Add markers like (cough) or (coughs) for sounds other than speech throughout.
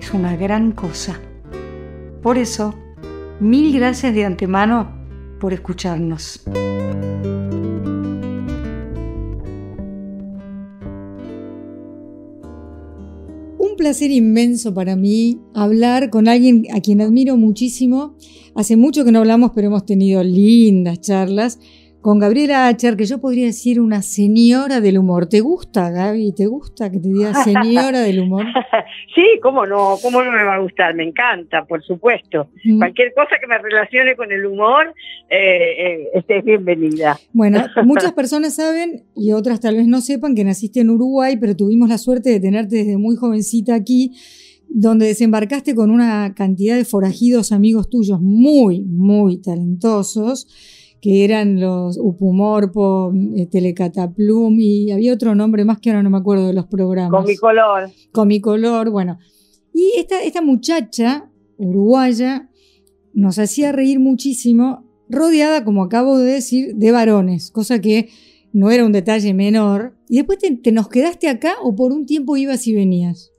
es una gran cosa. Por eso, mil gracias de antemano por escucharnos. Un placer inmenso para mí hablar con alguien a quien admiro muchísimo. Hace mucho que no hablamos, pero hemos tenido lindas charlas con Gabriela Acher, que yo podría decir una señora del humor. ¿Te gusta, Gaby? ¿Te gusta que te diga (laughs) señora del humor? (laughs) sí, cómo no, cómo no me va a gustar, me encanta, por supuesto. Mm. Cualquier cosa que me relacione con el humor, eh, eh es bienvenida. Bueno, (laughs) muchas personas saben y otras tal vez no sepan que naciste en Uruguay, pero tuvimos la suerte de tenerte desde muy jovencita aquí donde desembarcaste con una cantidad de forajidos amigos tuyos muy, muy talentosos que eran los Upumorpo, eh, Telecataplum y había otro nombre más que ahora no me acuerdo de los programas. Comicolor. Comicolor, bueno. Y esta, esta muchacha uruguaya nos hacía reír muchísimo, rodeada, como acabo de decir, de varones, cosa que no era un detalle menor. ¿Y después te nos quedaste acá o por un tiempo ibas y venías?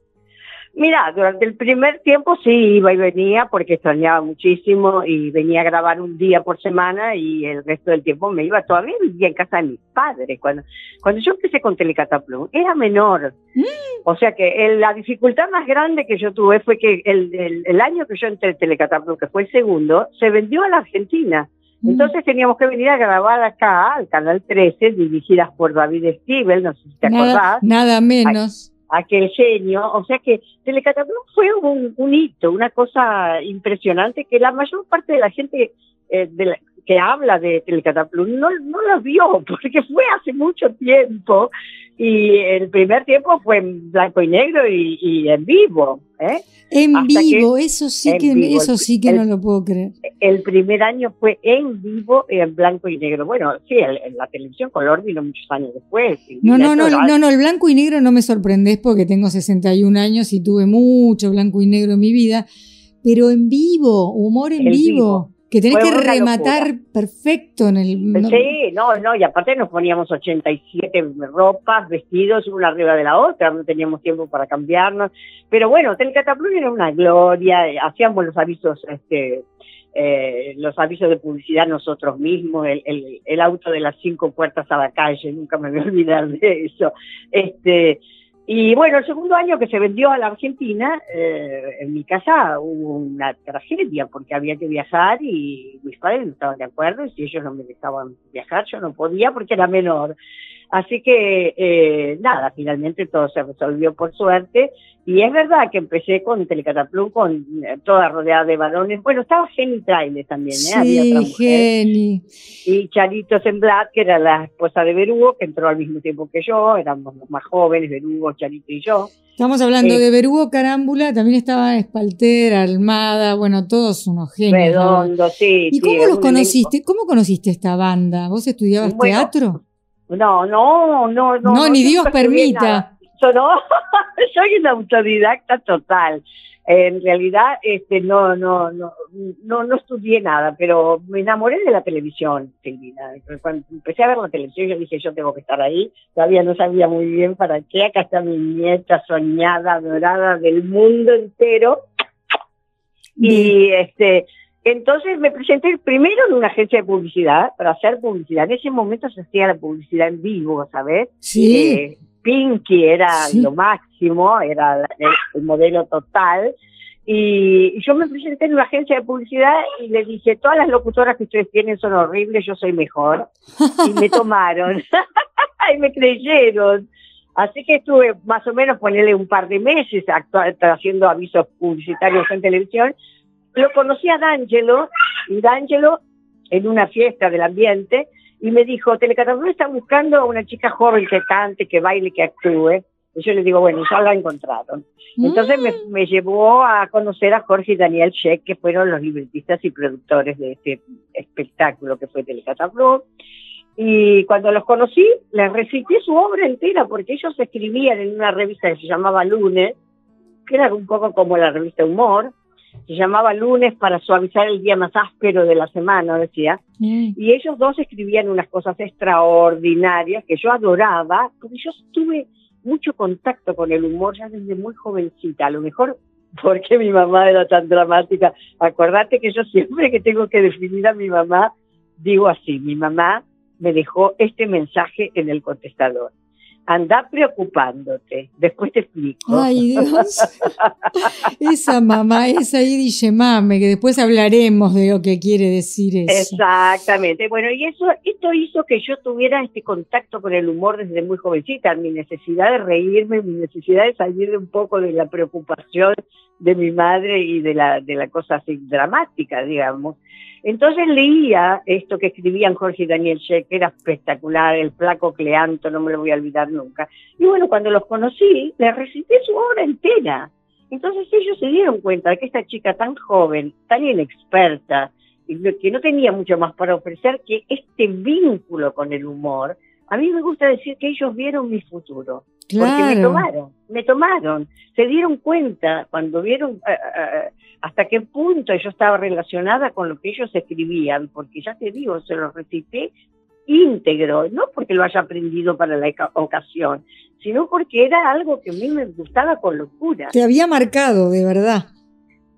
Mira, durante el primer tiempo sí iba y venía porque extrañaba muchísimo y venía a grabar un día por semana y el resto del tiempo me iba. Todavía vivía en casa de mis padres. Cuando, cuando yo empecé con Telecataplum era menor. Mm. O sea que la dificultad más grande que yo tuve fue que el, el, año que yo entré en Telecataplum, que fue el segundo, se vendió a la Argentina. Mm. Entonces teníamos que venir a grabar acá, al Canal 13, dirigidas por David Stiebel, no sé si te acordás. Nada menos aquel genio, o sea que Telecataplum fue un, hito, una cosa impresionante que la mayor parte de la gente eh, que habla de Telecataplum no, no lo vio, (laughs) porque fue hace mucho tiempo y el primer tiempo fue en blanco y negro y, en vivo. ¿eh? En vivo, eso sí que eso sí que no lo puedo creer. El primer año fue en vivo y en blanco y negro. Bueno, sí, en la televisión color vino muchos años después. No, no, no, no, no, el blanco y negro no me sorprendes porque tengo 61 años y tuve mucho blanco y negro en mi vida, pero en vivo, humor en vivo que tenés que rematar perfecto en el... ¿no? Sí, no, no, y aparte nos poníamos 87 ropas, vestidos, una arriba de la otra, no teníamos tiempo para cambiarnos, pero bueno, Telecataplum era una gloria, hacíamos los avisos, este, eh, los avisos de publicidad nosotros mismos, el, el, el, auto de las cinco puertas a la calle, nunca me voy a olvidar de eso, este y bueno, el segundo año que se vendió a la Argentina, eh, en mi casa hubo una tragedia porque había que viajar y mis padres no estaban de acuerdo y si ellos no me dejaban viajar yo no podía porque era menor. Así que eh, nada, finalmente todo se resolvió por suerte. Y es verdad que empecé con Telecataplum, con eh, toda rodeada de balones. Bueno, estaba Jenny Traile también, ¿eh? Sí, Jenny. Y Charito Semblat, que era la esposa de Berugo, que entró al mismo tiempo que yo. Éramos los más jóvenes, Berugo, Charito y yo. Estamos hablando de Berugo, Carámbula, también estaba Espalter, Almada, bueno, todos unos genios. Redondo, sí. ¿Y cómo los conociste? ¿Cómo conociste esta banda? ¿Vos estudiabas teatro? No, no, no, no. No, ni Dios permita. Yo no, (laughs) soy una autodidacta total. En realidad, este, no, no, no, no, no estudié nada, pero me enamoré de la televisión, Silvina. Cuando empecé a ver la televisión, yo dije, yo tengo que estar ahí. Todavía no sabía muy bien para qué. Acá está mi nieta soñada, dorada del mundo entero. Y este, entonces me presenté primero en una agencia de publicidad para hacer publicidad. En ese momento se hacía la publicidad en vivo, ¿sabes? Sí. Eh, Pinky era lo máximo, era el, modelo total. Y yo me presenté en una agencia de publicidad y le dije, todas las locutoras que ustedes tienen son horribles, yo soy mejor. (laughs) Y me tomaron. (laughs) y me creyeron. Así que estuve más o menos ponerle un par de meses haciendo avisos publicitarios en televisión lo conocí a D'Angelo, y D'Angelo en una fiesta del ambiente, y me dijo, Telecataplum está buscando a una chica joven que cante, que baile, que actúe. Yo le digo, bueno, ya la encontraron. Entonces me, Mm. me llevó a conocer a Jorge y Daniel Sheck, que fueron los libretistas y productores de este espectáculo que fue Telecatapro. Y cuando los conocí, les recité su obra entera, porque ellos escribían en una revista que se llamaba Lunes, que era un poco como la revista Humor, se llamaba Lunes para suavizar el día más áspero de la semana, decía. Mm. Y ellos dos escribían unas cosas extraordinarias que yo adoraba, porque yo tuve mucho contacto con el humor ya desde muy jovencita, a lo mejor porque mi mamá era tan dramática. Acordate que yo siempre que tengo que definir a mi mamá, digo así, mi mamá me dejó este mensaje en el contestador. Anda preocupándote, después te explico. Ay, Dios. (laughs) Esa mamá, esa Iri Mame, que después hablaremos de lo que quiere decir eso. Exactamente. Bueno, y eso, esto hizo que yo tuviera este contacto con el humor desde muy jovencita, mi necesidad de reírme, mi necesidad de salir de un poco de la preocupación de mi madre y de la, de la cosa así dramática, digamos. Entonces leía esto que escribían Jorge y Daniel Sheck, que era espectacular, el flaco Cleanto, no me lo voy a olvidar nunca. Y bueno, cuando los conocí, les recité su obra entera. Entonces ellos se dieron cuenta de que esta chica tan joven, tan inexperta, que no tenía mucho más para ofrecer que este vínculo con el humor, a mí me gusta decir que ellos vieron mi futuro. Porque me tomaron, me tomaron, se dieron cuenta cuando vieron eh, eh, hasta qué punto yo estaba relacionada con lo que ellos escribían, porque ya te digo, se lo recité íntegro, no porque lo haya aprendido para la ocasión, sino porque era algo que a mí me gustaba con locura. Te había marcado, de verdad.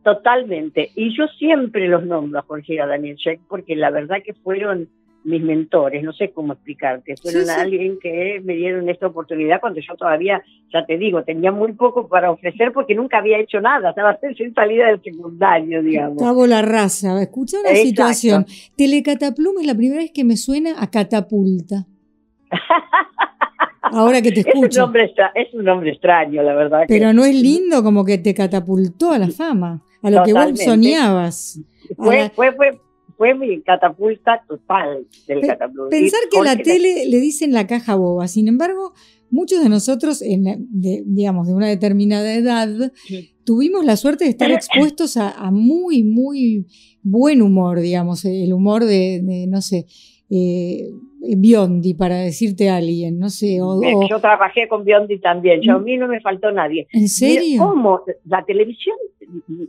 Totalmente. Y yo siempre los nombro a Jorge y a Daniel Sheck porque la verdad que fueron mis mentores, no sé cómo explicarte, fueron Sí, sí. alguien que me dieron esta oportunidad cuando yo todavía, ya te digo, tenía muy poco para ofrecer porque nunca había hecho nada, estaba (laughs) recién salida del secundario, digamos. Cabo la raza. Escucha una Exacto. situación. Telecataplum es la primera vez que me suena a catapulta. (laughs) Ahora que te Es un, escucho. nombre extra- es un nombre extraño, la verdad. que- Pero no es lindo como que te catapultó a la fama, a lo que vos soñabas. fue, fue, fue, fue mi catapulta total del Pe- catapulta. Pensar que a la tele le dicen la caja boba, sin embargo, muchos de nosotros, en, de- digamos, de una determinada edad, Sí. tuvimos la suerte de estar (coughs) expuestos a, a muy, muy buen humor, digamos, el humor de, de, no sé, eh, Biondi, para decirte a alguien, no sé, o, o- Yo trabajé con Biondi también, yo, a Mm. mí no me faltó nadie. ¿en serio? cómo la televisión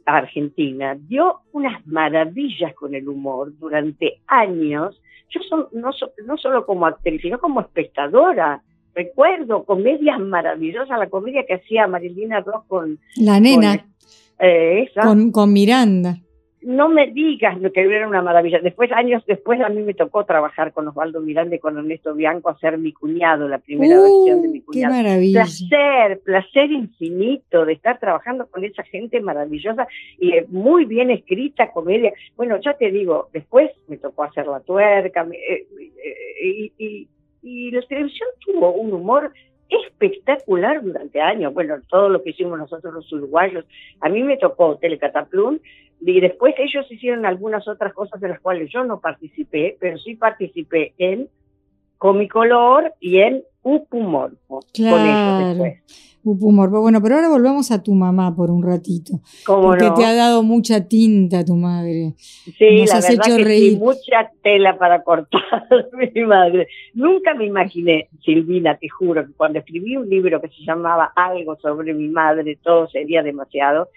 argentina dio unas maravillas con el humor durante años. Yo son, no, so- no solo como actriz, sino como espectadora. Recuerdo comedias maravillosas, la comedia que hacía Marilina Ross con, La nena, con, eh, esa. con, con Miranda. No me digas lo que era una maravilla. Después, años después, a mí me tocó trabajar con Osvaldo Miranda y con Ernesto Bianco, hacer mi cuñado, la primera versión de mi Uh, qué cuñado maravilla. placer, placer infinito de estar trabajando con esa gente maravillosa y eh, muy bien escrita comedia. Bueno, ya te digo, después me tocó hacer la tuerca me- eh, eh, y, y- y la televisión tuvo un humor espectacular durante años. Bueno, todo lo que hicimos nosotros los uruguayos. A mí me tocó Telecataplum y después ellos hicieron algunas otras cosas de las cuales yo no participé, pero sí participé en Comicolor y en Upumorfo. Con Claro. ellos después. Humor. Bueno, pero ahora volvamos a tu mamá por un ratito. ¿Cómo Porque no? te ha dado mucha tinta tu madre. Sí, nos la has verdad hecho que reír. sí, mucha tela para cortar (laughs) mi madre. Nunca me imaginé, Silvina, te juro, que cuando escribí un libro que se llamaba Algo sobre mi madre, todo sería demasiado.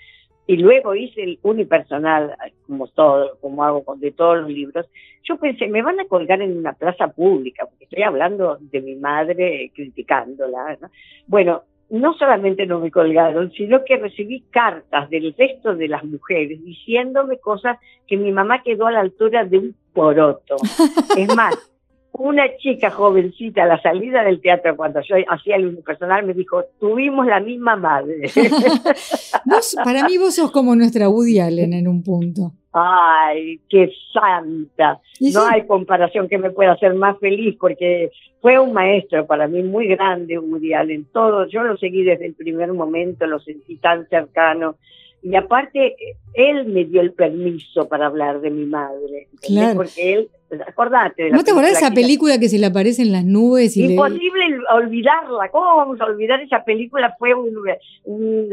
Y luego hice el unipersonal, como todo, como hago con de todos los libros. Yo pensé, me van a colgar en una plaza pública, porque estoy hablando de mi madre criticándola. ¿no? Bueno, no solamente no me colgaron, sino que recibí cartas del resto de las mujeres diciéndome cosas que mi mamá quedó a la altura de un poroto. Es más, (laughs) una chica jovencita a la salida del teatro cuando yo hacía el unipersonal me dijo, tuvimos la misma madre. (laughs) Vos, para mí vos sos como nuestra Woody Allen en un punto. Ay, qué santa. No sí, hay comparación que me pueda hacer más feliz porque fue un maestro para mí muy grande, Woody Allen. Todo, yo lo seguí desde el primer momento, lo sentí tan cercano. Y aparte, él me dio el permiso para hablar de mi madre. Claro. Porque él, acordate de la ¿No te acordás de esa película que se le aparece en las nubes? Y Imposible le... olvidarla. ¿Cómo vamos a olvidar esa película? Fue un, un,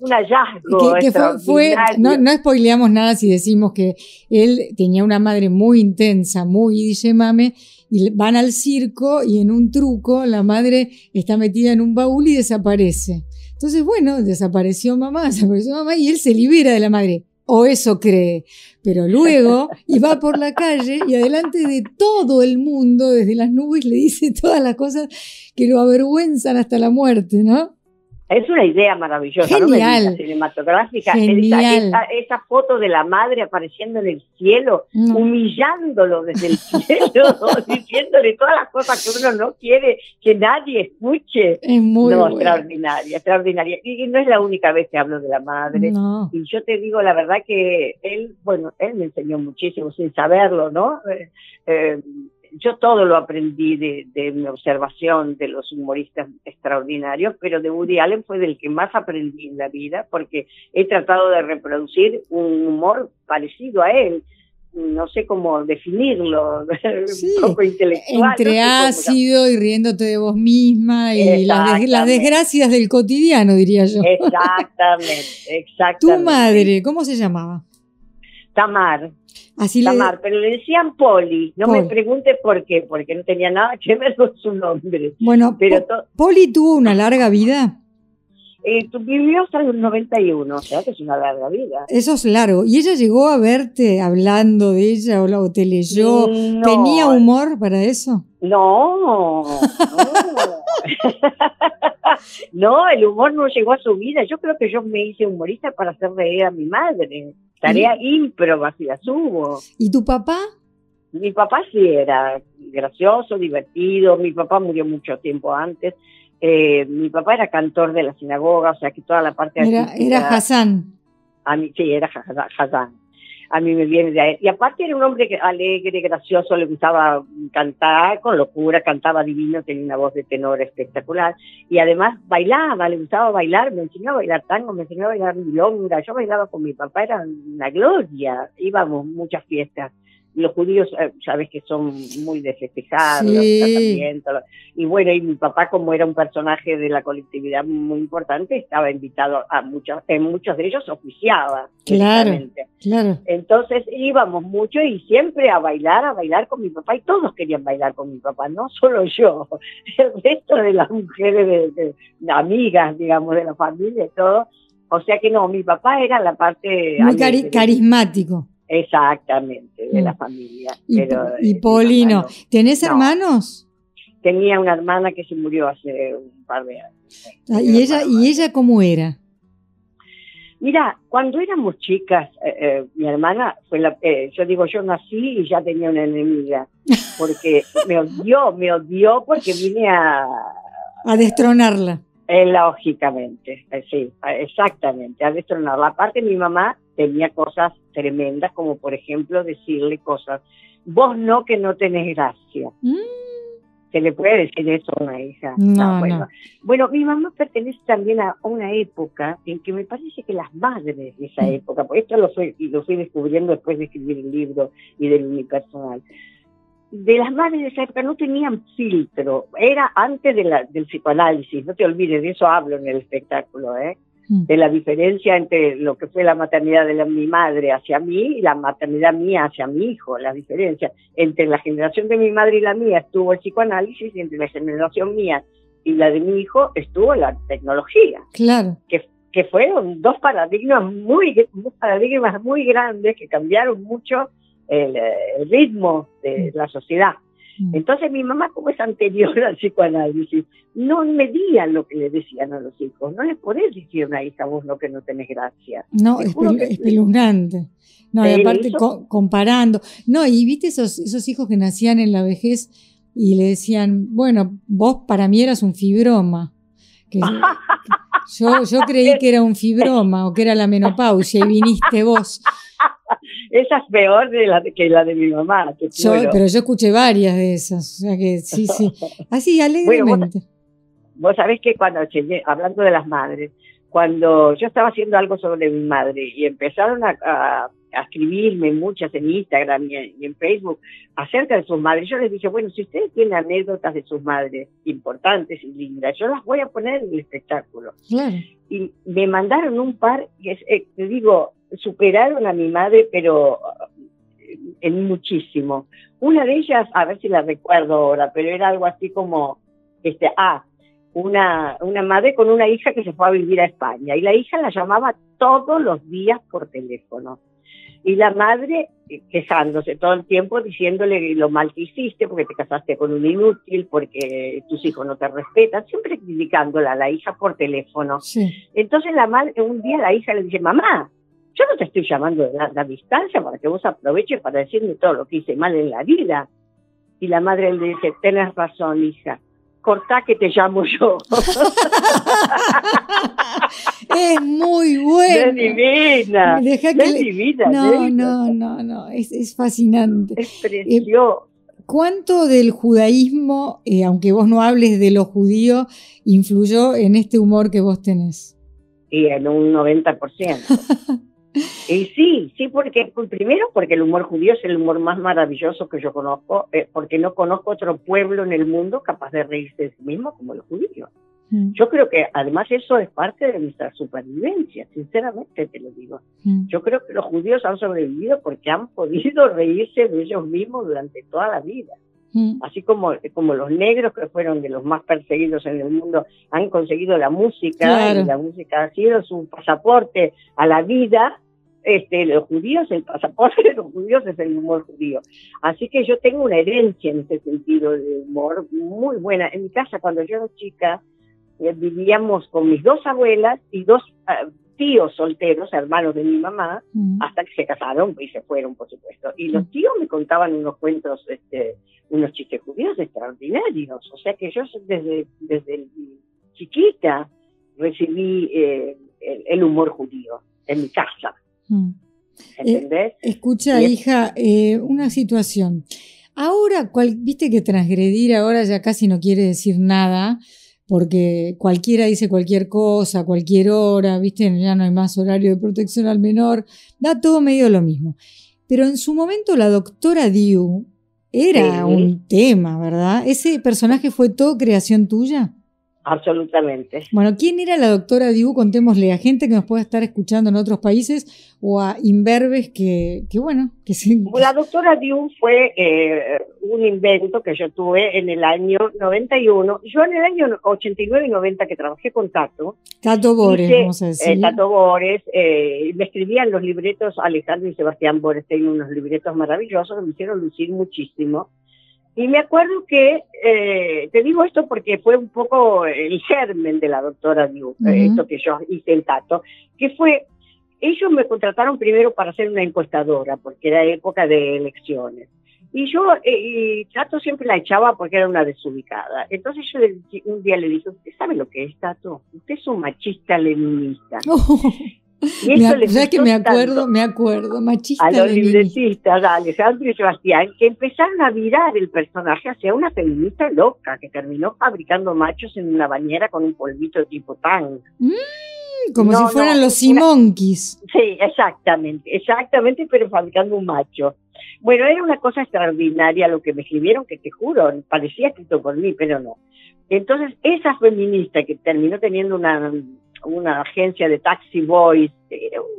un, hallazgo. Que, que fue, fue, no, no spoileamos nada si decimos que él tenía una madre muy intensa, muy dice mame, y van al circo y en un truco la madre está metida en un baúl y desaparece. Entonces, bueno, desapareció mamá, (laughs) desapareció mamá y él se libera de la madre. O eso cree. Pero luego, (laughs) y va por la calle y adelante de todo el mundo, desde las nubes, le dice todas las cosas que lo avergüenzan hasta la muerte, ¿no? Es una idea maravillosa, Genial. ¿no? cinematográfica. Genial. Esa, esa, foto de la madre apareciendo en el cielo, No. humillándolo desde el cielo, (laughs) (laughs) diciéndole todas las cosas que uno no quiere que nadie escuche. Es muy no, extraordinaria, extraordinaria. Y, y no es la única vez que hablo de la madre. No. Y yo te digo la verdad que él, bueno, él me enseñó muchísimo sin saberlo, ¿no? Eh, eh, yo todo lo aprendí de, de, mi observación de los humoristas extraordinarios, pero de Woody Allen fue del que más aprendí en la vida, porque he tratado de reproducir un humor parecido a él. No sé cómo definirlo, (laughs) Sí, un poco intelectual. Entre no sé cómo- ácido y riéndote de vos misma y las, des- las desgracias del cotidiano, diría yo. Exactamente, (laughs) Tu exactamente. madre, ¿cómo se llamaba? Tamar. Así le Tamar, pero le decían Poli. No me Poli. pregunte por qué, porque no tenía nada que ver con su nombre. Bueno, Pero Po- Poli tuvo una larga vida. eh, tu- vivió hasta los 91, o sea que es una larga vida. Eso es largo. ¿Y ella llegó a verte hablando de ella o, la- o te leyó? No, ¿Tenía humor para eso? No, no. (laughs) no, el humor no llegó a su vida. Yo creo que yo me hice humorista para hacer reír a mi madre. Tarea ímproba si las hubo. ¿Y tu papá? Mi papá sí era gracioso, divertido. Mi papá murió mucho tiempo antes. Eh, mi papá era cantor de la sinagoga, o sea que toda la parte Era, artística- era Hassan. A mí, sí, era Hazán. A mí me viene de ahí. Y aparte era un hombre alegre, gracioso, le gustaba cantar con locura, cantaba divino, tenía una voz de tenor espectacular. Y además bailaba, le gustaba bailar, me enseñó a bailar tango, me enseñó a bailar milonga. Yo bailaba con mi papá, era una gloria. Íbamos muchas fiestas. Los judíos, eh, sabes que son muy de festejar, los Sí. casamientos. lo- Y bueno, y mi papá, como era un personaje de la colectividad muy importante, estaba invitado a muchos, en muchos de ellos oficiaba. Claro. Claro. Entonces íbamos mucho y siempre a bailar, a bailar con mi papá y todos querían bailar con mi papá, no solo yo, (laughs) el resto de las mujeres, de, de- de amigas, digamos, de la familia y todo. O sea que no, mi papá era la parte... Muy cari- carismático. Exactamente, de Mm. la familia. Y, pero, y eh, Poli mi no. papá ¿Tenés No. hermanos? Tenía una hermana que se murió hace un par de años. Ah, ¿Y ella, ¿Y ella cómo era? Mira, cuando éramos chicas, eh, eh, mi hermana fue la, eh, yo digo, yo nací y ya tenía una enemiga, porque (laughs) me odió, me odió porque vine a, A destronarla. lógicamente, sí, exactamente, a destronarla. Aparte mi mamá tenía cosas tremendas, como por ejemplo decirle cosas, vos no que no tenés gracia. Mm, ¿Se le puede decir eso a una hija? No, bueno. no. Bueno, mi mamá pertenece también a una época en que me parece que las madres de esa Mm. época, porque esto lo fui, y lo fui descubriendo después de escribir el libro y del unipersonal, de las madres de esa época no tenían filtro, era antes de la, del psicoanálisis, no te olvides, de eso hablo en el espectáculo, ¿eh? Mm. de la diferencia entre lo que fue la maternidad de la- mi madre hacia mí y la maternidad mía hacia mi hijo, la diferencia entre la generación de mi madre y la mía estuvo el psicoanálisis y entre la generación mía y la de mi hijo estuvo la tecnología, Claro. que fueron dos paradigmas muy, dos paradigmas muy grandes que cambiaron mucho el, eh, el ritmo de la sociedad. Mm. Entonces mi mamá, como es anterior (laughs) al psicoanálisis, no medían lo que le decían a los hijos. No les podés decir a una hija vos lo que no tenés gracia. No, es espeluznante. No, y aparte co- comparando. No, y viste esos, esos hijos que nacían en la vejez y le decían, bueno, vos para mí eras un fibroma. Que (laughs) yo, yo creí que era un fibroma o que era la menopausia y viniste vos. (laughs) Esa es peor de la que la de mi mamá. Yo, pero yo escuché varias de esas. O sea que sí, sí. (laughs) Así, Bueno, alegremente. Vos sabés que cuando llegué, hablando de las madres, cuando yo estaba haciendo algo sobre mi madre y empezaron a, escribirme muchas en Instagram y en, Facebook acerca de sus madres, yo les dije, bueno, si ustedes tienen anécdotas de sus madres importantes y lindas, yo las voy a poner en el espectáculo. Y me mandaron un par, y eh, te digo, superaron a mi madre, pero eh, en muchísimo. Una de ellas, a ver si la recuerdo ahora, pero era algo así como, este, ah, una, una madre con una hija que se fue a vivir a España y la hija la llamaba todos los días por teléfono. Y la madre eh, quejándose todo el tiempo, diciéndole lo mal que hiciste, porque te casaste con un inútil, porque tus hijos no te respetan, siempre criticándola a la hija por teléfono. Entonces la madre, un día la hija le dice, mamá, yo no te estoy llamando de la, distancia para que vos aproveches para decirme todo lo que hice mal en la vida. Y la madre le dice, tenés razón, hija, cortá que te llamo yo. (laughs) es muy bueno. Es divina. es divina. No, no, no, no, es, fascinante. Es precioso. ¿Cuánto del judaísmo, eh, aunque vos no hables de lo judío, influyó en este humor que vos tenés? Y en un 90%. (laughs) Y sí, sí, porque primero porque el humor judío es el humor más maravilloso que yo conozco, eh, porque no conozco otro pueblo en el mundo capaz de reírse de sí mismo como los judíos. Mm. Yo creo que además eso es parte de nuestra supervivencia, sinceramente te lo digo. Mm. Yo creo que los judíos han sobrevivido porque han podido reírse de ellos mismos durante toda la vida. Mm. Así como, como los negros que fueron de los más perseguidos en el mundo han conseguido la música y la música ha sido su pasaporte a la vida, este, los judíos, el pasaporte de los judíos es el humor judío. Así que yo tengo una herencia en ese sentido de humor muy buena. En mi casa, cuando yo era chica, eh, vivíamos con mis dos abuelas y dos ah, tíos solteros, hermanos de mi mamá, hasta que se casaron y se fueron, por supuesto. Y los tíos me contaban unos cuentos, este, unos chistes judíos extraordinarios. O sea que yo desde, desde chiquita recibí eh, el humor judío en mi casa. Mm. ¿Entendés? Eh, escucha, hija, eh, una situación. Ahora, viste que transgredir ahora ya casi no quiere decir nada, porque cualquiera dice cualquier cosa, cualquier hora, viste, ya no hay más horario de protección al menor, da todo medio lo mismo. Pero en su momento la doctora Diu era un tema, ¿verdad? ¿Ese personaje fue todo creación tuya? Absolutamente. Bueno, ¿quién era la doctora Dibu? Contémosle a gente que nos pueda estar escuchando en otros países o a imberbes que, que bueno, que sí. La doctora Dibu fue eh, un invento que yo tuve en el año 91. Yo en el año 89 y 90 que trabajé con Tato. Tato Bores, vamos a decir. Eh, Tato Bores. Eh, me escribían los libretos, Alejandro y Sebastián Bores tienen unos libretos maravillosos que me hicieron lucir muchísimo. Y me acuerdo que, eh, te digo esto porque fue un poco el germen de la doctora Diu, esto que yo hice el tato, que fue, ellos me contrataron primero para ser una encuestadora, porque era época de elecciones. Y yo, eh, y Tato siempre la echaba porque era una desubicada. Entonces yo un día le dije, ¿usted sabe lo que es Tato? Usted es un machista leninista. (laughs) (laughs) ya que me acuerdo, me acuerdo, machista. A los libretistas, a Alejandro y Sebastián, que empezaron a virar el personaje hacia una feminista loca que terminó fabricando machos en una bañera con un polvito tipo tan. Mm, como si fueran los Simonkis. Sí, exactamente, exactamente, pero fabricando un macho. Bueno, era una cosa extraordinaria lo que me escribieron, que te juro, parecía escrito por mí, pero no. Entonces, esa feminista que terminó teniendo una una agencia de taxi boys,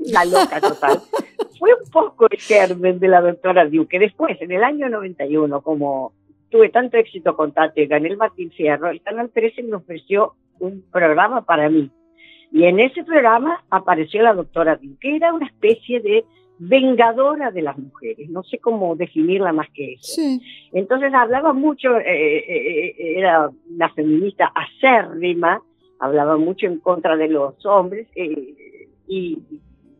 una loca total. (laughs) Fue un poco el germen de la doctora Diu, que después, en el año 91, como tuve tanto éxito con Tate, gané el Martín Fierro, el Canal 13 me ofreció un programa para mí. Y en ese programa apareció la doctora Diu, que era una especie de vengadora de las mujeres, no sé cómo definirla más que eso. Entonces hablaba mucho, eh, eh, eh, era una feminista acérrima, hablaba mucho en contra de los hombres eh, y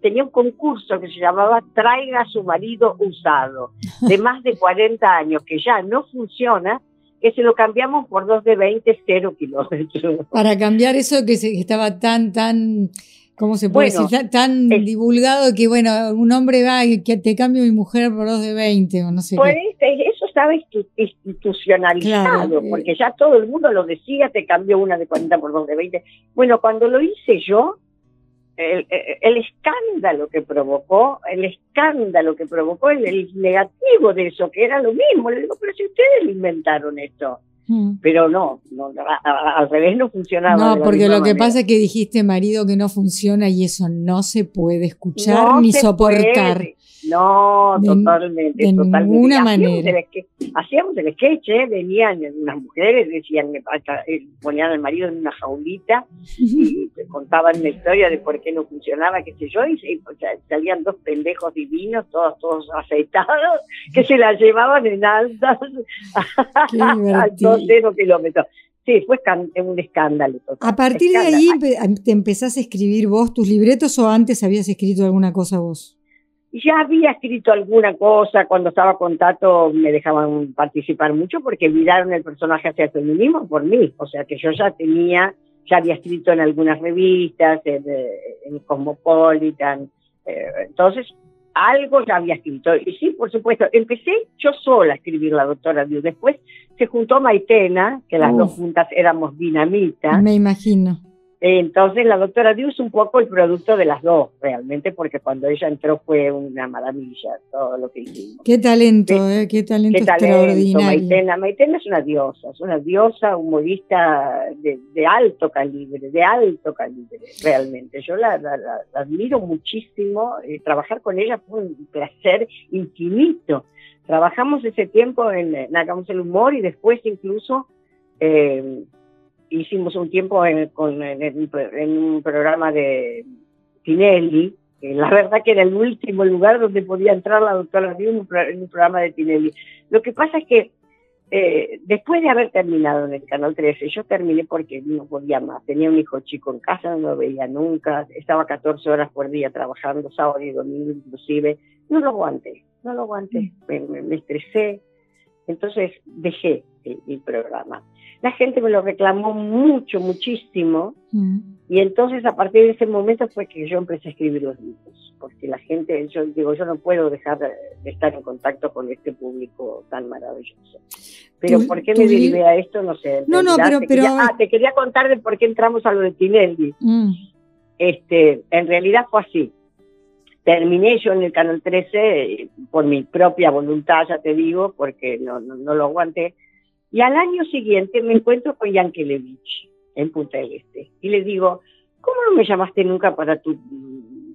tenía un concurso que se llamaba Traiga a su marido usado, de (laughs) más de 40 años, que ya no funciona, que se lo cambiamos por dos de 20, cero kilómetros. Para cambiar eso que, se, estaba tan, tan, ¿cómo se puede decir? Tan, divulgado que, bueno, un hombre va y que te cambio mi mujer por dos de 20 o no sé pues, Eso estaba institucionalizado, porque ya todo el mundo lo decía, te cambió una de 40 por dos de 20. Bueno, cuando lo hice yo, el, escándalo que provocó, el escándalo que provocó, el, negativo de eso, que era lo mismo. Le digo, pero si ustedes inventaron esto. Mm. Pero no, al revés no funcionaba. No, porque lo que pasa es que dijiste, marido, que no funciona y eso no se puede escuchar ni soportar. No, totalmente, de totalmente. ninguna manera. hacíamos el sketch, ¿eh? venían unas mujeres, decían, eh, ponían al marido en una jaulita y contaban la historia de por qué no funcionaba, qué sé yo, y, salían dos pendejos divinos, todos, todos aceitados, que se la llevaban en altas (laughs) a dos kilómetros. Sí, fue un escándalo. ¿A partir de ahí te empezás a escribir vos tus libretos o antes habías escrito alguna cosa vos? Ya había escrito alguna cosa, cuando estaba con Tato me dejaban participar mucho porque miraron el personaje hacia el feminismo por mí, o sea que yo ya tenía, ya había escrito en algunas revistas, en, en Cosmopolitan, eh, entonces algo ya había escrito. Y sí, por supuesto, empecé yo sola a escribir la doctora Diu, después se juntó Maitena, que las dos juntas éramos dinamita. Me imagino. Entonces la doctora Diu es un poco el producto de las dos, realmente, porque cuando ella entró fue una maravilla todo lo que hicimos. Qué talento, eh, qué talento qué extraordinario. Maitena. Maitena es una diosa, es una diosa humorista de, alto calibre, de alto calibre, realmente. Yo la, admiro muchísimo, eh, trabajar con ella fue un placer infinito. Trabajamos ese tiempo en, en Hagamos el Humor y después incluso... Eh, hicimos un tiempo en, un programa de Tinelli, que la verdad que era el último lugar donde podía entrar la doctora Río en, un, programa de Tinelli. Lo que pasa es que eh, después de haber terminado en el Canal 13, yo terminé porque no podía más. Tenía un hijo chico en casa, no lo veía nunca, estaba 14 horas por día trabajando, sábado y domingo inclusive. No lo aguanté, no lo aguanté, mm. me, estresé. Entonces dejé el programa la gente me lo reclamó mucho, muchísimo, mm. y entonces a partir de ese momento fue que yo empecé a escribir los libros, porque la gente, yo digo, yo no puedo dejar de estar en contacto con este público tan maravilloso. Pero ¿por qué me derivé a esto? No sé. No, no, pero... Te, pero... Quería, ah, te quería contar de por qué entramos a lo de Tinelli. Mm. Este, en realidad fue así. Terminé yo en el Canal 13 eh, por mi propia voluntad, ya te digo, porque no, no lo aguanté y al año siguiente me encuentro con Yankelevich en Punta del Este y le digo, ¿cómo no me llamaste nunca para tu,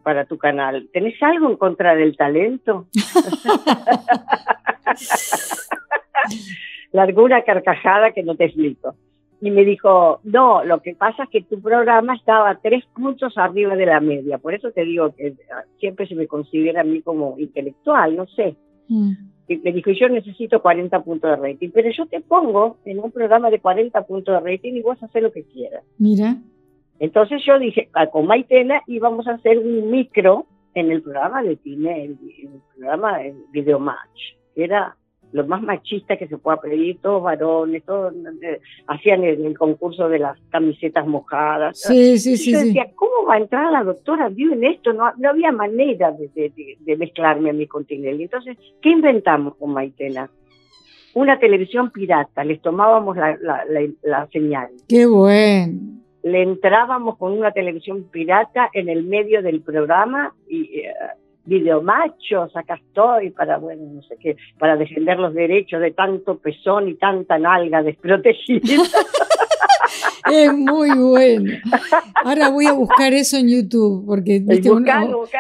para tu canal? ¿Tenés algo en contra del talento? (laughs) Largó una carcajada que no te explico. Y me dijo, no, lo que pasa es que tu programa estaba tres puntos arriba de la media. Por eso te digo que siempre se me considera a mí como intelectual, no sé. Mm. Me dijo, yo necesito 40 puntos de rating, pero yo te pongo en un programa de 40 puntos de rating y vos haces lo que quieras. Mira. Entonces yo dije, ah, con Maitena íbamos a hacer un micro en el programa de cine, el, el programa Video Match, que era lo más machista que se pueda pedir, todos varones, todos eh, hacían el, concurso de las camisetas mojadas. Sí, sí, sí. Yo decía, ¿cómo va a entrar la doctora View en esto? No, no había manera de, mezclarme a mi con Entonces, ¿qué inventamos con Maitena? Una televisión pirata, les tomábamos la, la señal. ¡Qué bueno! Le entrábamos con una televisión pirata en el medio del programa y... Eh, videomachos, acá estoy para, bueno, no sé qué, para defender los derechos de tanto pezón y tanta nalga desprotegida. (laughs) es muy bueno. Ahora voy a buscar eso en YouTube, porque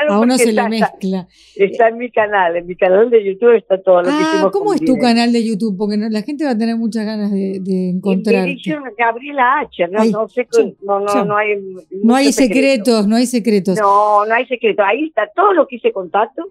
a uno se le mezcla. Está, en mi canal, en mi canal de YouTube está todo lo que ah, hicimos. ¿Cómo es tu canal de YouTube? Porque la gente va a tener muchas ganas de, de encontrar. Gabriela H, no, no, sé, no, no, no hay. No hay secretos, no hay secretos. No, no hay secretos. Ahí está todo lo que hice contacto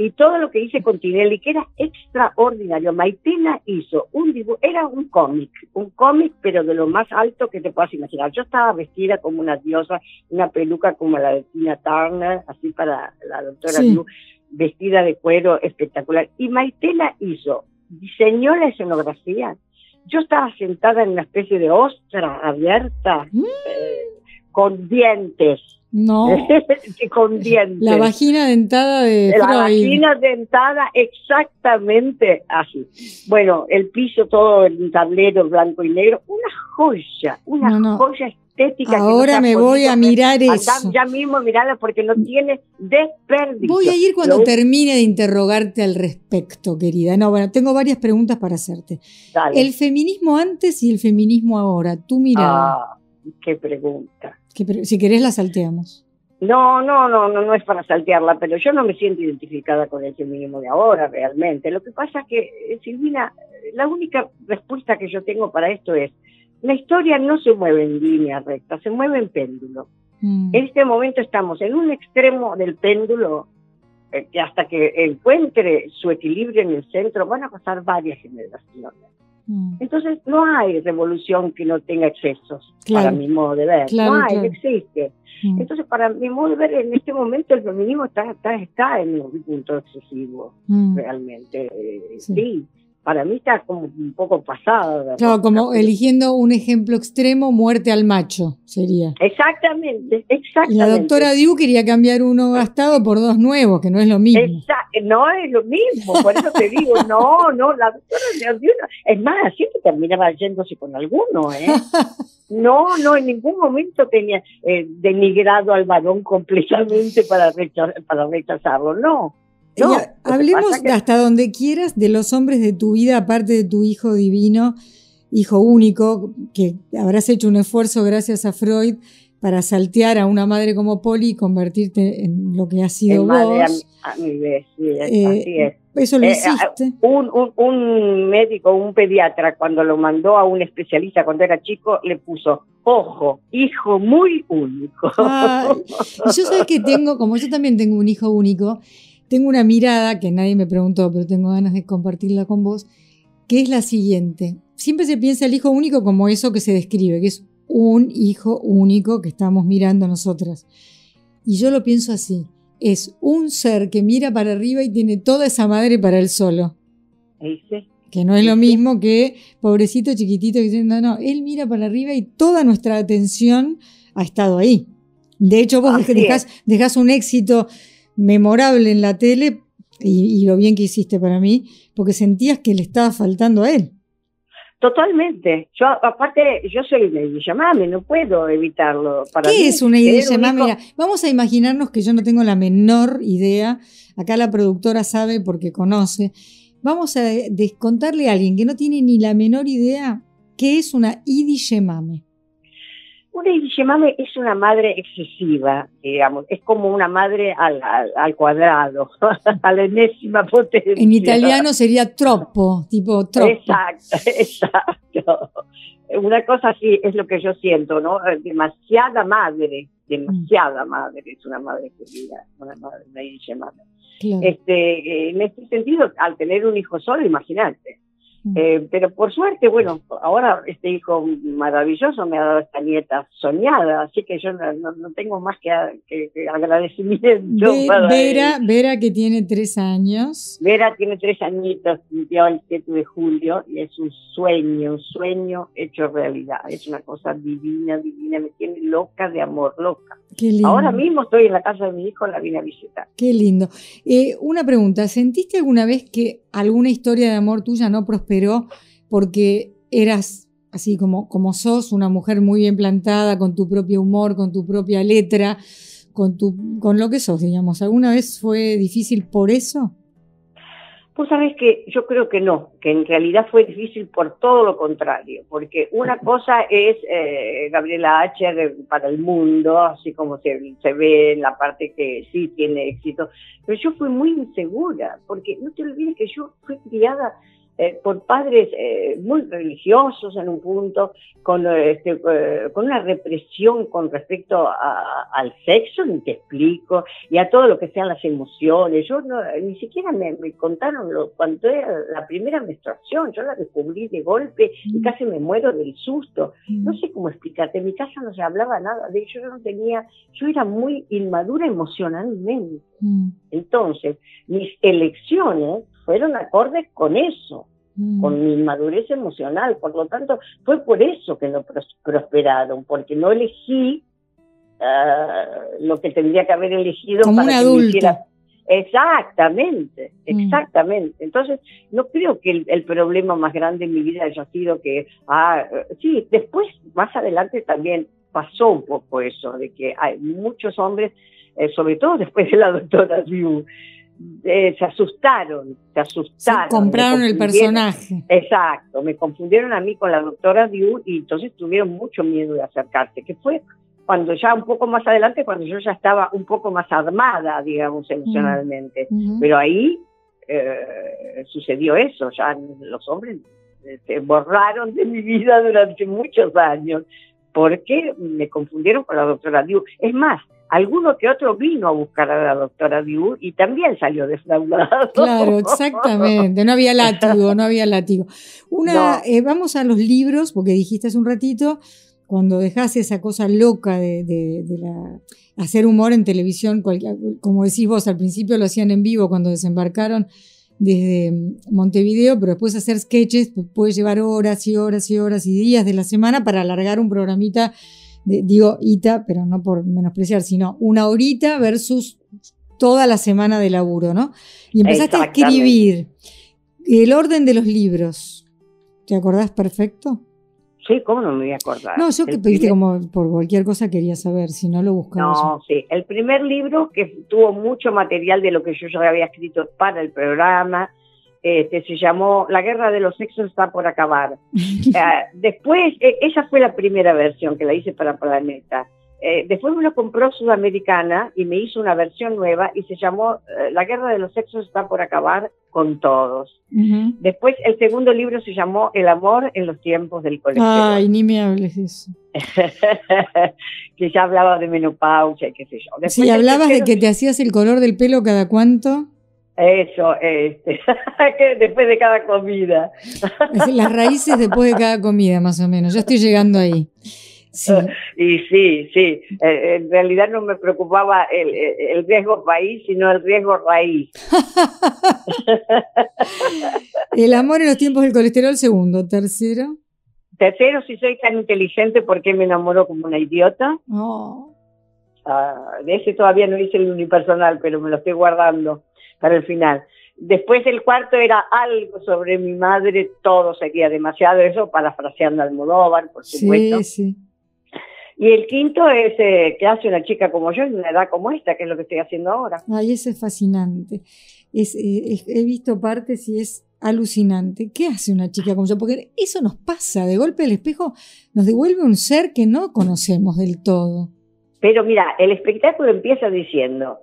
y todo lo que hice con Tinelli, que era extraordinario. Maitena hizo un dibujo, era un cómic, un cómic, pero de lo más alto que te puedas imaginar. Yo estaba vestida como una diosa, una peluca como la de Tina Turner, así para la doctora Blue, vestida de cuero espectacular. Y Maitena hizo, diseñó la escenografía. Yo estaba sentada en una especie de ostra abierta, mm. eh, con dientes No. (laughs) con dientes. La vagina dentada de La vagina dentada exactamente así. Bueno, el piso todo en tablero blanco y negro, una joya, una joya estética. Ahora me voy a mirar eso. Ya mismo mirarla porque no tiene desperdicio. Voy a ir cuando termine de interrogarte al respecto, querida. No, bueno, tengo varias preguntas para hacerte. El feminismo antes y el feminismo ahora, tú mirada. Ah, qué pregunta si querés la salteamos. No, no, no, no, no es para saltearla, pero yo no me siento identificada con el feminismo de ahora realmente. Lo que pasa es que, eh, Silvina, la única respuesta que yo tengo para esto es, la historia no se mueve en línea recta, se mueve en péndulo. Mm. En este momento estamos en un extremo del péndulo eh, que hasta que encuentre su equilibrio en el centro van a pasar varias generaciones. Mm. Entonces no hay revolución que no tenga excesos, para mi modo de ver. no hay, existe. Mm. Entonces, para mi modo de ver, en este momento el feminismo está, está, está en un punto excesivo, mm. realmente. sí para mí está como un poco pasada. Claro, como eligiendo un ejemplo extremo, muerte al macho, sería. Exactamente, exactamente. Y la doctora Diu quería cambiar uno gastado por dos nuevos, que no es lo mismo. no es lo mismo, por eso te digo, (laughs) no, no, la doctora Diu, es más, siempre terminaba yéndose con alguno, ¿eh? (laughs) No, no, en ningún momento tenía eh, denigrado al varón completamente para, para rechazarlo, no hablemos hasta donde quieras de los hombres de tu vida, aparte de tu hijo divino, hijo único, que habrás hecho un esfuerzo gracias a Freud para saltear a una madre como Polly y convertirte en lo que ha sido vos. a, mi vez, sí, eh, así es. Eso lo eh, hiciste. Un, un, médico, un pediatra, cuando lo mandó a un especialista cuando era chico, le puso, ojo, hijo muy único. yo sé que tengo, como yo también tengo un hijo único, tengo una mirada que nadie me preguntó, pero tengo ganas de compartirla con vos, que es la siguiente. Siempre se piensa el hijo único como eso que se describe, que es un hijo único que estamos mirando nosotras. Y yo lo pienso así, es un ser que mira para arriba y tiene toda esa madre para él solo. Que no es lo mismo que pobrecito chiquitito diciendo, no, él mira para arriba y toda nuestra atención ha estado ahí. De hecho, vos dejás un éxito memorable en la tele y, lo bien que hiciste para mí, porque sentías que le estaba faltando a él. Totalmente. Yo, aparte, yo soy una Yamame, no puedo evitarlo. Para ¿Qué es una Yamame? Vamos a imaginarnos que yo no tengo la menor idea. Acá la productora sabe porque conoce. Vamos a descontarle a alguien que no tiene ni la menor idea qué es una Idi Yemame. Una Yemame es una madre excesiva, digamos, es como una madre al, al, cuadrado, (laughs) a la enésima potencia. En italiano sería troppo, tipo troppo. Exacto, (laughs) exacto. Una cosa así es lo que yo siento, ¿no? Demasiada madre, demasiada madre, es una madre querida, una madre, una Yemame. Este, en este sentido, al tener un hijo solo, imagínate. Eh, pero por suerte, bueno, ahora este hijo maravilloso me ha dado esta nieta soñada, así que yo no, tengo más que, agradecimiento. Vera, Vera, que tiene tres años. Vera tiene tres añitos, cumplió el 7 de julio y es un sueño, un sueño hecho realidad. Es una cosa divina, divina, me tiene loca de amor, loca. Ahora mismo estoy en la casa de mi hijo, la vine a visitar. Qué lindo. Eh, una pregunta, ¿sentiste alguna vez que alguna historia de amor tuya no prosperó porque eras así como, como sos, una mujer muy bien plantada, con tu propio humor, con tu propia letra, con, tu, con lo que sos, digamos? ¿Alguna vez fue difícil por eso? Pues sabes que yo creo que no, que en realidad fue difícil por todo lo contrario, porque una cosa es eh, Gabriela H. para el mundo, así como se, se, ve en la parte que sí tiene éxito, pero yo fui muy insegura, porque no te olvides que yo fui criada eh, por padres eh, muy religiosos en un punto, con, este, eh, con una represión con respecto al sexo, ni te explico, y a todo lo que sean las emociones. Yo no, ni siquiera me, contaron lo, cuando era la primera menstruación, yo la descubrí de golpe y mm. casi me muero del susto. Mm. No sé cómo explicarte, en mi casa no se hablaba nada de ello, yo no tenía, yo era muy inmadura emocionalmente. Mm. Entonces, mis elecciones fueron acordes con eso, mm. con mi madurez emocional. Por lo tanto, fue por eso que no prosperaron, porque no elegí ah, lo que tendría que haber elegido. Como un adulto. Exactamente, mm. exactamente. Entonces, no creo que el, problema más grande en mi vida haya sido que, ah, sí, después, más adelante también pasó un poco eso, de que hay muchos hombres, eh, sobre todo después de la doctora Liu, eh, se asustaron, se asustaron. compraron el personaje. Exacto, me confundieron a mí con la doctora Liu y entonces tuvieron mucho miedo de acercarse, que fue cuando ya un poco más adelante, cuando yo ya estaba un poco más armada, digamos, emocionalmente. Pero ahí eh, sucedió eso, ya los hombres se borraron de mi vida durante muchos años, porque me confundieron con la doctora Diu. Es más, alguno que otro vino a buscar a la doctora Diu y también salió defraudado. Claro, (laughs) exactamente. No había látigo, no había látigo. Una, eh, vamos a los libros, porque dijiste hace un ratito, cuando dejas esa cosa loca de, la, hacer humor en televisión, como decís vos, al principio lo hacían en vivo cuando desembarcaron desde Montevideo, pero después hacer sketches puede llevar horas y horas y horas y días de la semana para alargar un programita, digo ita, pero no por menospreciar, sino una horita versus toda la semana de laburo, ¿no? Y empezaste a escribir el orden de los libros. ¿Te acordás perfecto? Sí, ¿cómo no me voy a acordar? No, yo que pediste como por cualquier cosa quería saber, si no lo buscamos. No, sí. El primer libro que tuvo mucho material de lo que yo ya había escrito para el programa, este, se llamó La guerra de los sexos está por acabar. (laughs) Eh, después, e, esa fue la primera versión que la hice para Planeta. Eh, después me lo compró Sudamericana y me hizo una versión nueva y se llamó eh, La guerra de los sexos está por acabar con todos. Después el segundo libro se llamó El amor en los tiempos del colegio. Ay, ni me hables eso. (laughs) que ya hablaba de menopausia y qué sé yo. Si hablabas de que te hacías el color del pelo cada cuánto. Eso, este, (laughs) después de cada comida. Las raíces después de cada comida, más o menos. Yo estoy llegando ahí. (laughs) Y sí, sí, eh, en realidad no me preocupaba el, riesgo país, sino el riesgo raíz. (laughs) el amor en los tiempos del colesterol, segundo. Tercero. Tercero, si soy tan inteligente, ¿por qué me enamoro como una idiota? Oh. Ah, de ese todavía no hice el unipersonal, pero me lo estoy guardando para el final. Después el cuarto era algo sobre mi madre, todo sería demasiado eso, parafraseando al Almodóvar, por supuesto. Sí, sí. Y el quinto es eh, que hace una chica como yo en una edad como esta, que es lo que estoy haciendo ahora. Ay, eso es fascinante. Es, eh, he visto partes y es alucinante. ¿Qué hace una chica como yo? Porque eso nos pasa, de golpe el espejo nos devuelve un ser que no conocemos del todo. Pero mira, el espectáculo empieza diciendo,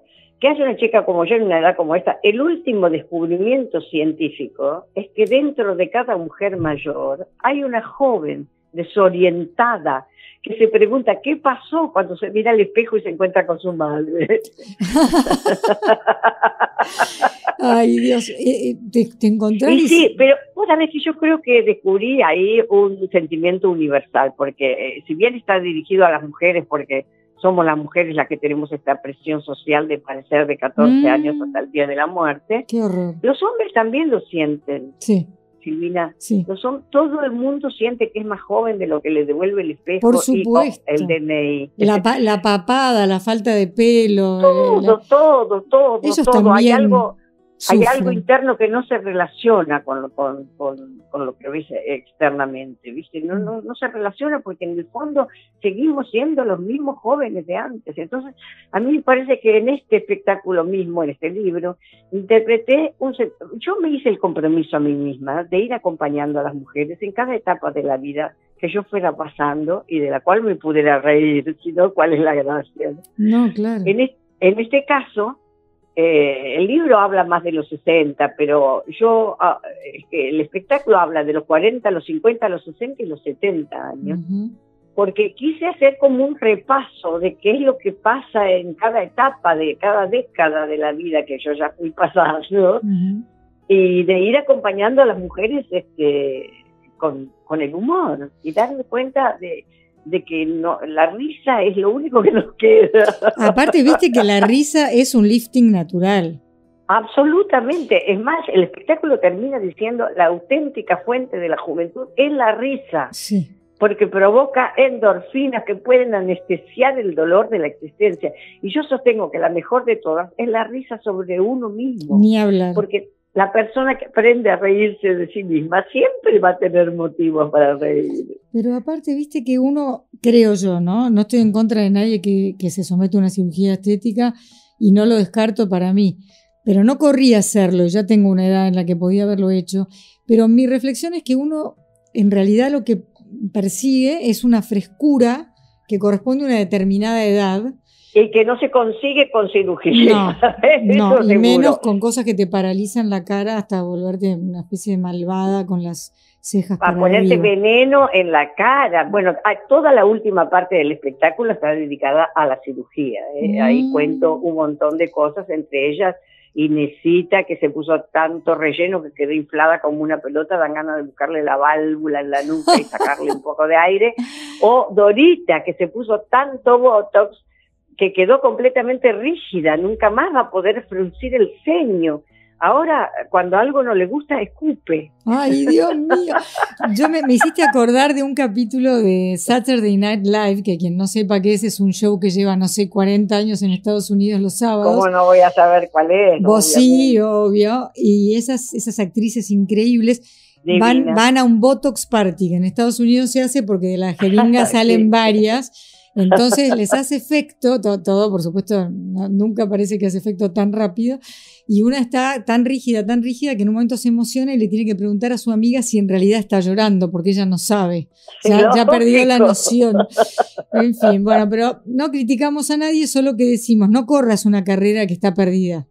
¿qué hace una chica como yo en una edad como esta? El último descubrimiento científico es que dentro de cada mujer mayor hay una joven desorientada que se pregunta qué pasó cuando se mira al espejo y se encuentra con su madre. (laughs) Ay, Dios, eh, eh, te, te encontrás. Sí, pero vos sabés que yo creo que descubrí ahí un sentimiento universal, porque eh, si bien está dirigido a las mujeres, porque somos las mujeres las que tenemos esta presión social de parecer de 14 mm. años hasta el día de la muerte, los hombres también lo sienten. Sí. Silvina. Sí. todo el mundo siente que es más joven de lo que le devuelve el espejo Por supuesto. el DNI. La, la, papada, la falta de pelo. Todo, todo, todo, todo. Hay algo hay algo interno que no se relaciona con lo, con, con, lo que ves externamente, ¿viste? No, no, no se relaciona porque en el fondo seguimos siendo los mismos jóvenes de antes. Entonces, a mí me parece que en este espectáculo mismo, en este libro, interpreté un... Yo me hice el compromiso a mí misma de ir acompañando a las mujeres en cada etapa de la vida que yo fuera pasando y de la cual me pudiera reír, sino cuál es la gracia. No, claro. En, en este caso, eh, el libro habla más de los 60, pero yo, ah, el espectáculo habla de los 40, los 50, los 60 y los 70 años, porque quise hacer como un repaso de qué es lo que pasa en cada etapa de cada década de la vida que yo ya fui pasando, y de ir acompañando a las mujeres este, con, con el humor y darme cuenta de de que no, la risa es lo único que nos queda. Aparte, viste que la risa es un lifting natural. Absolutamente. Es más, el espectáculo termina diciendo la auténtica fuente de la juventud es la risa. Sí. porque provoca endorfinas que pueden anestesiar el dolor de la existencia. Y yo sostengo que la mejor de todas es la risa sobre uno mismo. Ni hablar. Porque la persona que aprende a reírse de sí misma siempre va a tener motivos para reír. Pero aparte, viste que uno, creo yo, ¿no? No estoy en contra de nadie que, que se somete a una cirugía estética y no lo descarto para mí. Pero no corría hacerlo, ya tengo una edad en la que podía haberlo hecho. Pero mi reflexión es que uno, en realidad, lo que persigue es una frescura que corresponde a una determinada edad y que no se consigue con cirugía. No, (laughs) no y menos con cosas que te paralizan la cara hasta volverte una especie de malvada con las cejas. A ponerte veneno en la cara. Bueno, toda la última parte del espectáculo está dedicada a la cirugía. ¿eh? Ahí mm. cuento un montón de cosas, entre ellas Inesita, que se puso tanto relleno que quedó inflada como una pelota, dan ganas de buscarle la válvula en la nuca y sacarle un poco de aire. (laughs) O Dorita, que se puso tanto botox que quedó completamente rígida, nunca más va a poder fruncir el ceño. Ahora, cuando algo no le gusta, escupe. Ay, Dios mío. Yo me, hiciste acordar de un capítulo de Saturday Night Live, que quien no sepa qué es, es un show que lleva, no sé, 40 años en Estados Unidos los sábados. ¿Cómo no voy a saber cuál es? Vos sí, obvio. Y esas, esas actrices increíbles van, van a un Botox Party, que en Estados Unidos se hace porque de la jeringa (laughs) salen varias entonces les hace efecto, todo, por supuesto, nunca parece que hace efecto tan rápido, y una está tan rígida, tan rígida que en un momento se emociona y le tiene que preguntar a su amiga si en realidad está llorando, porque ella no sabe, ya, ya perdió la noción. En fin, bueno, pero no criticamos a nadie, solo que decimos, no corras una carrera que está perdida.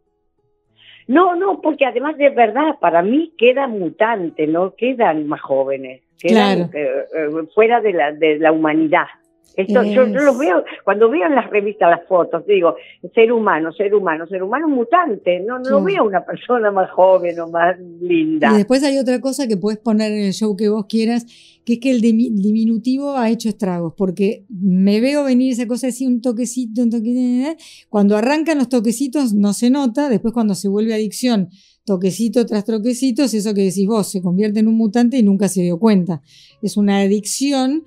No, no, porque además de verdad, para mí queda mutante, no quedan más jóvenes, quedan eh, eh, fuera de la, de la humanidad. Esto, yo, lo veo, cuando veo en las revistas las fotos, digo, ser humano, ser humano, ser humano mutante, no, no veo una persona más joven o más linda. Y después hay otra cosa que puedes poner en el show que vos quieras, que es que el diminutivo ha hecho estragos, porque me veo venir esa cosa así, un toquecito, un toquecito, cuando arrancan los toquecitos no se nota, después cuando se vuelve adicción, toquecito tras toquecito, es eso que decís vos, se convierte en un mutante y nunca se dio cuenta. Es una adicción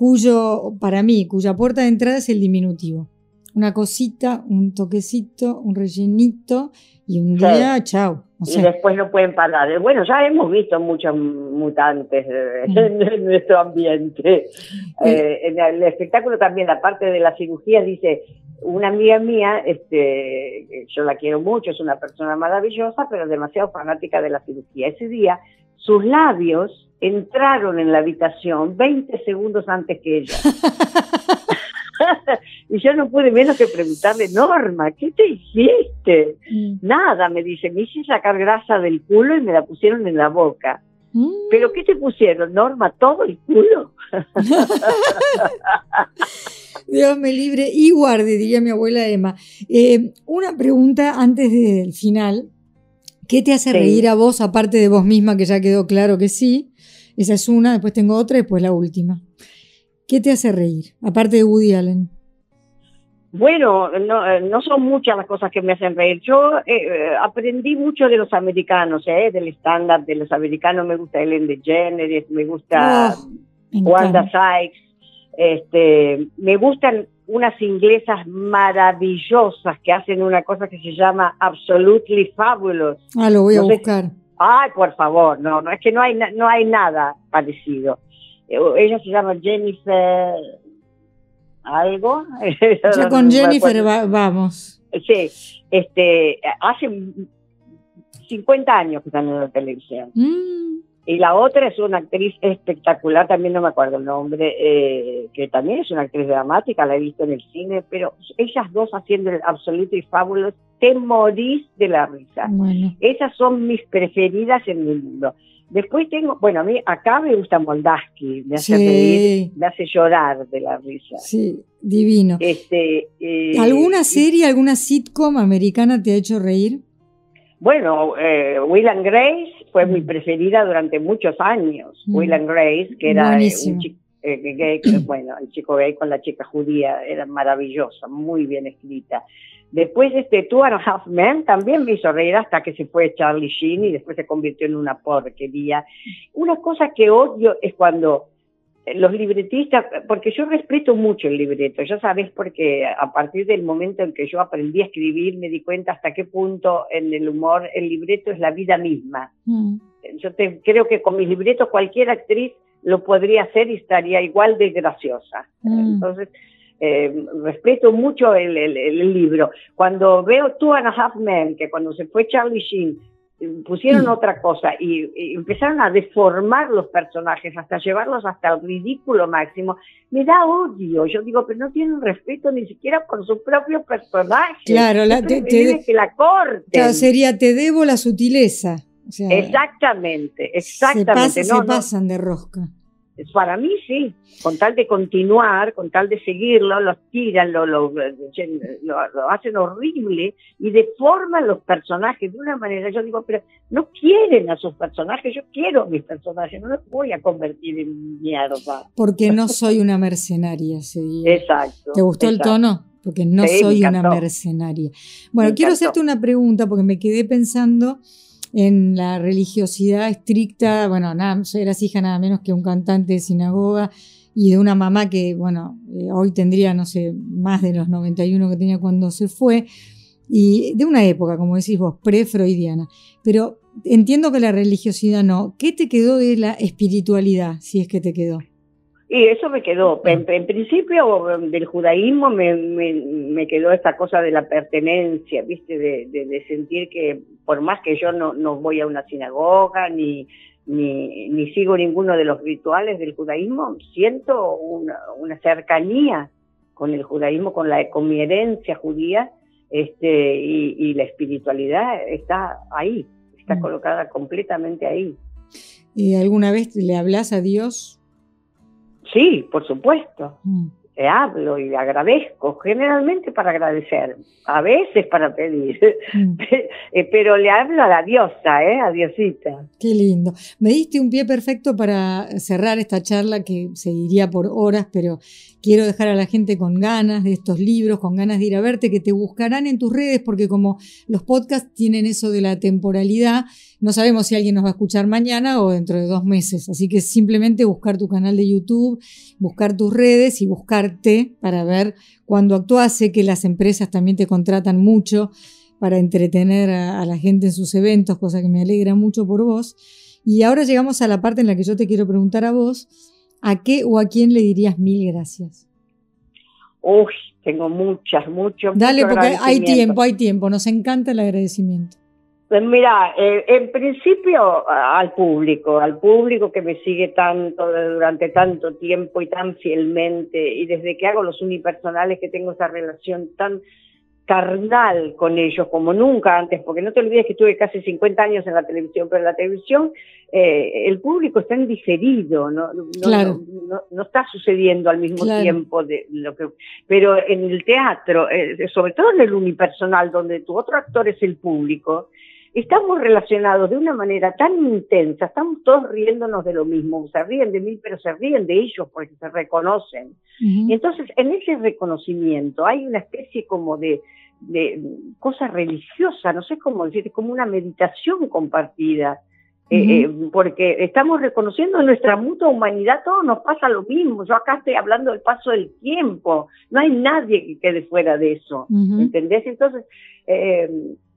cuyo, para mí, cuya puerta de entrada es el diminutivo. Una cosita, un toquecito, un rellenito y un día, chao. Y después no pueden parar. Bueno, ya hemos visto muchos mutantes eh, mm. en, nuestro ambiente. Eh, en el espectáculo también, la parte de la cirugía, dice, una amiga mía, este, yo la quiero mucho, es una persona maravillosa, pero demasiado fanática de la cirugía. Ese día, sus labios entraron en la habitación 20 segundos antes que ella. (laughs) y yo no pude menos que preguntarle, Norma, ¿qué te hiciste? Mm. Nada, me dice, me hice sacar grasa del culo y me la pusieron en la boca. Mm. ¿Pero qué te pusieron, Norma? ¿Todo el culo? (laughs) Dios me libre y guarde, diría mi abuela Emma. Eh, una pregunta antes del final. ¿Qué te hace reír a vos, aparte de vos misma, que ya quedó claro que sí? Esa es una, después tengo otra y después la última. ¿Qué te hace reír, aparte de Woody Allen? Bueno, no, eh, no son muchas las cosas que me hacen reír. Yo eh, eh, aprendí mucho de los americanos, ¿eh? del estándar de los americanos. Me gusta Ellen DeGeneres, me gusta oh, Wanda Sykes. Este, me gustan unas inglesas maravillosas que hacen una cosa que se llama Absolutely Fabulous. Ah, lo voy a buscar. Ay, por favor, no, no, es que no hay, no hay nada parecido. Eh, ella se llama Jennifer algo. (laughs) Ya con Jennifer vamos. Sí, este, hace 50 años que están en la televisión. Mm. Y la otra es una actriz espectacular, también no me acuerdo el nombre, eh, que también es una actriz dramática, la he visto en el cine, pero ellas dos haciendo el y Fabulous, te morís de la risa. Esas son mis preferidas en el mundo. Después tengo, bueno, a mí acá me gusta Moldaski, me hace reír, me hace llorar de la risa. Sí, divino. Este, eh, ¿Alguna serie, alguna sitcom americana te ha hecho reír? Bueno, eh, Will and Grace fue mi preferida durante muchos años. Mm. Will and Grace, que era un chico eh, gay, (clears throat) bueno, el chico gay con la chica judía, era maravillosa, muy bien escrita. Después este Two and a Half Men también me hizo reír hasta que se fue Charlie Sheen y después se convirtió en una porquería. Una cosa que odio es cuando los libretistas, porque yo respeto mucho el libreto, ya sabes, porque a partir del momento en que yo aprendí a escribir me di cuenta hasta qué punto en el humor el libreto es la vida misma. Mm. Yo te, creo que con mis libretos cualquier actriz lo podría hacer y estaría igual de graciosa. Mm. Entonces, eh, respeto mucho el, el, libro. Cuando veo Two and a Half Men, que cuando se fue Charlie Sheen, pusieron otra cosa y, empezaron a deformar los personajes hasta llevarlos hasta el ridículo máximo, me da odio. Yo digo, pero no tienen respeto ni siquiera por su propio personaje. Claro, la, te, que la corte sería te debo la sutileza. exactamente, exactamente. Se, pasan de rosca. Para mí sí, con tal de continuar, con tal de seguirlo, los tiran, lo, lo, hacen horrible y deforman los personajes de una manera. Yo digo, pero no quieren a sus personajes, yo quiero a mis personajes, no los voy a convertir en mierda. Porque no soy una mercenaria, se Exacto. ¿Te gustó el tono? Porque no soy una mercenaria. Bueno, quiero hacerte una pregunta porque me quedé pensando en la religiosidad estricta, bueno, nada, eras hija nada menos que un cantante de sinagoga y de una mamá que, bueno, eh, hoy tendría, no sé, más de los 91 que tenía cuando se fue, y de una época, como decís vos, pre-freudiana. Pero entiendo que la religiosidad no. ¿Qué te quedó de la espiritualidad, si es que te quedó? Y eso me quedó. En, principio del judaísmo me, me, quedó esta cosa de la pertenencia, ¿viste? De, de, sentir que por más que yo no, no voy a una sinagoga ni, ni, ni, sigo ninguno de los rituales del judaísmo, siento una, una cercanía con el judaísmo, con, la, con mi herencia judía, este, y, y la espiritualidad está ahí, está mm. colocada completamente ahí. ¿Y alguna vez le hablas a Dios Sí, por supuesto. Mm. Le hablo y le agradezco, generalmente para agradecer, a veces para pedir, mm. (laughs) eh, pero le hablo a la diosa, ¿eh? a Diosita. Qué lindo. Me diste un pie perfecto para cerrar esta charla que seguiría por horas, pero quiero dejar a la gente con ganas de estos libros, con ganas de ir a verte, que te buscarán en tus redes, porque como los podcasts tienen eso de la temporalidad, no sabemos si alguien nos va a escuchar mañana o dentro de dos meses. Así que simplemente buscar tu canal de YouTube, buscar tus redes y buscarte para ver cuando actúas. Sé que las empresas también te contratan mucho para entretener a, la gente en sus eventos, cosa que me alegra mucho por vos. Y ahora llegamos a la parte en la que yo te quiero preguntar a vos, ¿a qué o a quién le dirías mil gracias? Uy, tengo muchas, muchos. Dale, porque hay tiempo, hay tiempo. Nos encanta el agradecimiento. Pues mira, eh, en principio al público, al público que me sigue tanto durante tanto tiempo y tan fielmente, y desde que hago los unipersonales que tengo esa relación tan carnal con ellos como nunca antes, porque no te olvides que estuve casi 50 años en la televisión, pero en la televisión eh, el público está en diferido, no, no, está sucediendo al mismo tiempo de lo que, pero en el teatro, eh, sobre todo en el unipersonal, donde tu otro actor es el público, estamos relacionados de una manera tan intensa, estamos todos riéndonos de lo mismo, se ríen de mí, pero se ríen de ellos porque se reconocen. Y entonces, en ese reconocimiento hay una especie como de, de cosa religiosa, no sé cómo decir, como una meditación compartida. Eh, eh, porque estamos reconociendo nuestra mutua humanidad, todo nos pasa lo mismo. Yo acá estoy hablando del paso del tiempo, no hay nadie que quede fuera de eso, ¿entendés? Entonces, eh,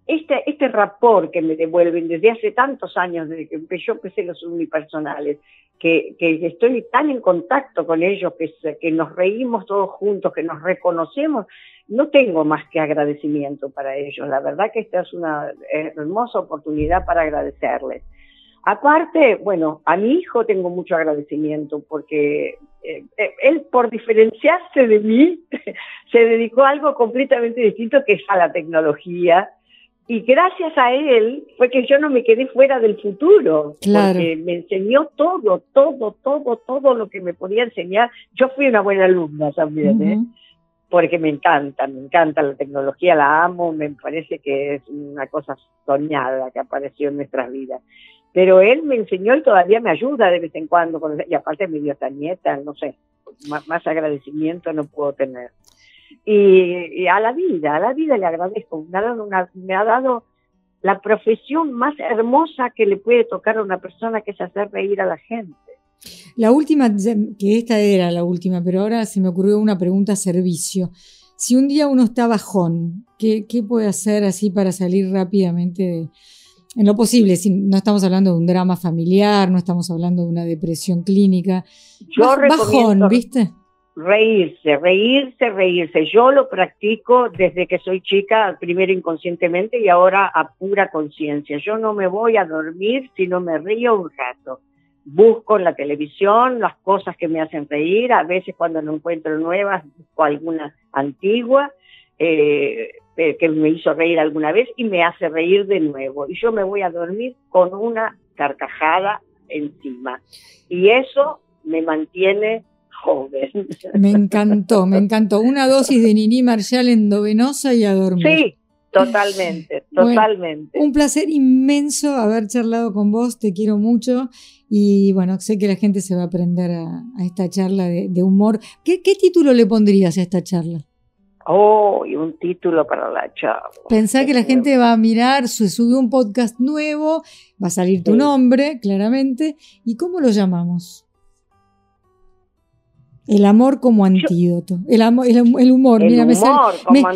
este, este rapport que me devuelven desde hace tantos años, desde que yo empecé los unipersonales, que, estoy tan en contacto con ellos, que, que nos reímos todos juntos, que nos reconocemos, no tengo más que agradecimiento para ellos. La verdad que esta es una hermosa oportunidad para agradecerles. Aparte, bueno, a mi hijo tengo mucho agradecimiento porque eh, eh, él, por diferenciarse de mí, (laughs) se dedicó a algo completamente distinto que es a la tecnología y gracias a él fue que yo no me quedé fuera del futuro, porque me enseñó todo, todo, todo, todo lo que me podía enseñar. Yo fui una buena alumna también, ¿eh? porque me encanta, me encanta la tecnología, la amo, me parece que es una cosa soñada que apareció en nuestras vidas. Pero él me enseñó y todavía me ayuda de vez en cuando, y aparte me dio esta nieta, no sé, más agradecimiento no puedo tener y, a la vida, a la vida le agradezco. Me ha, dado me ha dado la profesión más hermosa que le puede tocar a una persona, que es hacer reír a la gente. La última, que esta era la última, pero ahora se me ocurrió una pregunta servicio. Si un día uno está bajón, ¿qué, qué puede hacer así para salir rápidamente de, en lo posible? Si no estamos hablando de un drama familiar, no estamos hablando de una depresión clínica. Yo bajón, ¿viste? Reírse, reírse, reírse. Yo lo practico desde que soy chica, primero inconscientemente y ahora a pura conciencia. Yo no me voy a dormir si no me río un rato. Busco en la televisión las cosas que me hacen reír, a veces cuando no encuentro nuevas busco alguna antigua eh, que me hizo reír alguna vez y me hace reír de nuevo. Y yo me voy a dormir con una carcajada encima. Y eso me mantiene joven. Me encantó, me encantó. Una dosis de Nini Marshall endovenosa y a dormir. Sí, totalmente, totalmente. un placer inmenso haber charlado con vos, te quiero mucho y bueno, sé que la gente se va a aprender a, esta charla de, humor. ¿Qué, título le pondrías a esta charla? Oh, y un título para la charla. Pensá que la gente va a mirar, se sube un podcast nuevo, va a salir tu nombre, claramente. ¿Y cómo lo llamamos? El amor como antídoto. El, amor, el, humor, mira, me,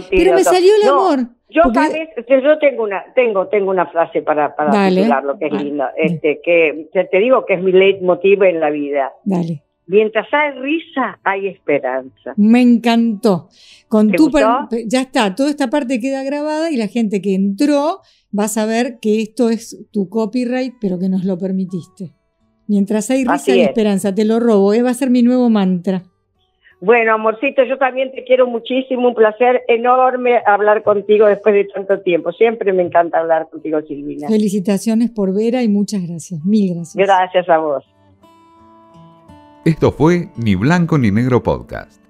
Pero me salió el amor. Yo, yo tengo una, tengo, tengo una frase para, para lo que es lindo. Este, que te digo que es mi leitmotiv en la vida. Dale. Mientras hay risa, hay esperanza. Me encantó. Con tu ya está, toda esta parte queda grabada y la gente que entró va a saber que esto es tu copyright, pero que nos lo permitiste. Mientras hay risa y esperanza, te lo robo, ¿eh? va a ser mi nuevo mantra. Bueno, amorcito, yo también te quiero muchísimo, un placer enorme hablar contigo después de tanto tiempo. Siempre me encanta hablar contigo, Silvina. Felicitaciones por Vera y muchas gracias. Mil gracias. Gracias a vos. Esto fue Ni Blanco ni Negro Podcast.